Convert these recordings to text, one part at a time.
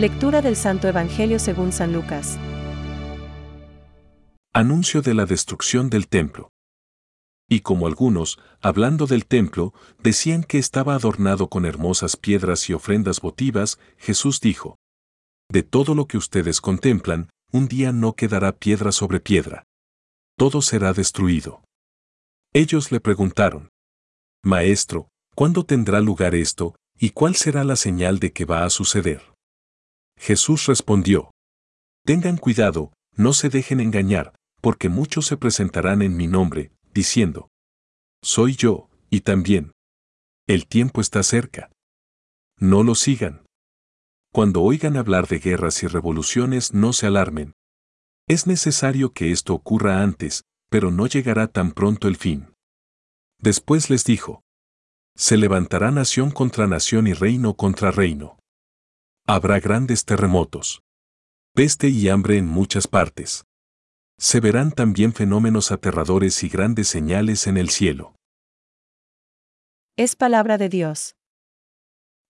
Lectura del Santo Evangelio según San Lucas. Anuncio de la destrucción del templo. Y como algunos, hablando del templo, decían que estaba adornado con hermosas piedras y ofrendas votivas, Jesús dijo, De todo lo que ustedes contemplan, un día no quedará piedra sobre piedra. Todo será destruido. Ellos le preguntaron, Maestro, ¿cuándo tendrá lugar esto, y cuál será la señal de que va a suceder? Jesús respondió, Tengan cuidado, no se dejen engañar, porque muchos se presentarán en mi nombre, diciendo, Soy yo, y también. El tiempo está cerca. No lo sigan. Cuando oigan hablar de guerras y revoluciones no se alarmen. Es necesario que esto ocurra antes, pero no llegará tan pronto el fin. Después les dijo, Se levantará nación contra nación y reino contra reino. Habrá grandes terremotos. Peste y hambre en muchas partes. Se verán también fenómenos aterradores y grandes señales en el cielo. Es palabra de Dios.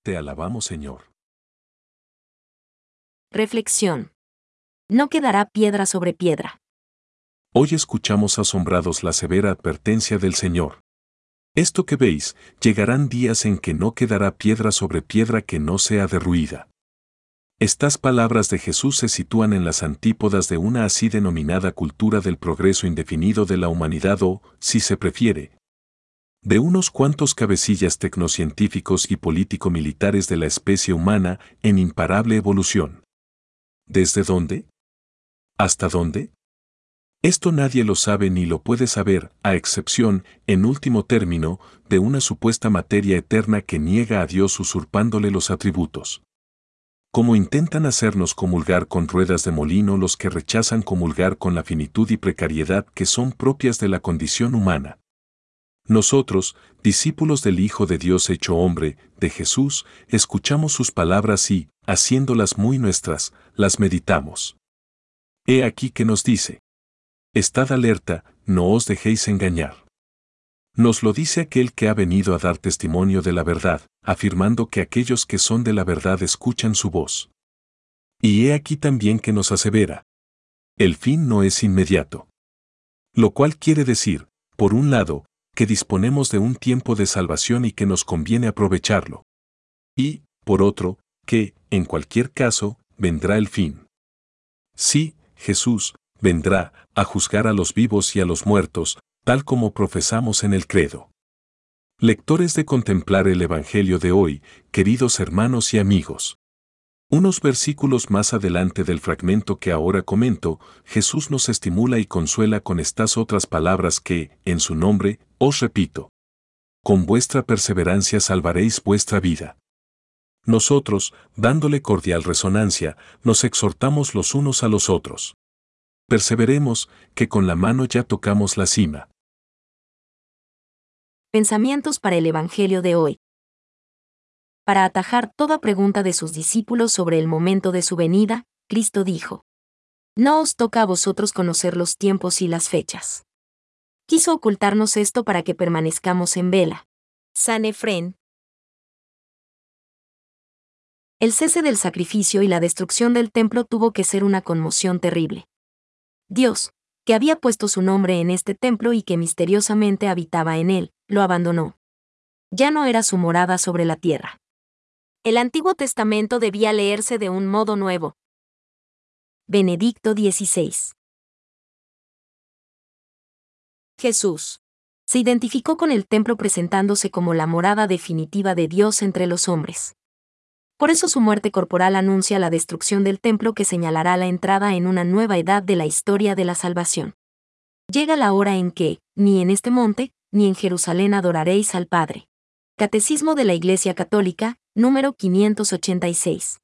Te alabamos, Señor. Reflexión. No quedará piedra sobre piedra. Hoy escuchamos asombrados la severa advertencia del Señor. Esto que veis, llegarán días en que no quedará piedra sobre piedra que no sea derruida. Estas palabras de Jesús se sitúan en las antípodas de una así denominada cultura del progreso indefinido de la humanidad o, si se prefiere, de unos cuantos cabecillas tecnocientíficos y político-militares de la especie humana en imparable evolución. ¿Desde dónde? ¿Hasta dónde? Esto nadie lo sabe ni lo puede saber, a excepción, en último término, de una supuesta materia eterna que niega a Dios usurpándole los atributos. Como intentan hacernos comulgar con ruedas de molino los que rechazan comulgar con la finitud y precariedad que son propias de la condición humana. Nosotros, discípulos del Hijo de Dios hecho hombre, de Jesús, escuchamos sus palabras y, haciéndolas muy nuestras, las meditamos. He aquí que nos dice, Estad alerta, no os dejéis engañar. Nos lo dice aquel que ha venido a dar testimonio de la verdad, afirmando que aquellos que son de la verdad escuchan su voz. Y he aquí también que nos asevera. El fin no es inmediato. Lo cual quiere decir, por un lado, que disponemos de un tiempo de salvación y que nos conviene aprovecharlo. Y, por otro, que, en cualquier caso, vendrá el fin. Sí, Jesús, vendrá a juzgar a los vivos y a los muertos, tal como profesamos en el credo. Lectores de contemplar el Evangelio de hoy, queridos hermanos y amigos. Unos versículos más adelante del fragmento que ahora comento, Jesús nos estimula y consuela con estas otras palabras que, en su nombre, os repito. Con vuestra perseverancia salvaréis vuestra vida. Nosotros, dándole cordial resonancia, nos exhortamos los unos a los otros. Perseveremos, que con la mano ya tocamos la cima. Pensamientos para el Evangelio de hoy. Para atajar toda pregunta de sus discípulos sobre el momento de su venida, Cristo dijo, No os toca a vosotros conocer los tiempos y las fechas. Quiso ocultarnos esto para que permanezcamos en vela. San Efren. El cese del sacrificio y la destrucción del templo tuvo que ser una conmoción terrible. Dios, que había puesto su nombre en este templo y que misteriosamente habitaba en él, lo abandonó. Ya no era su morada sobre la tierra. El Antiguo Testamento debía leerse de un modo nuevo. Benedicto XVI. Jesús. Se identificó con el templo presentándose como la morada definitiva de Dios entre los hombres. Por eso su muerte corporal anuncia la destrucción del templo que señalará la entrada en una nueva edad de la historia de la salvación. Llega la hora en que, ni en este monte, ni en Jerusalén adoraréis al Padre. Catecismo de la Iglesia Católica, número 586.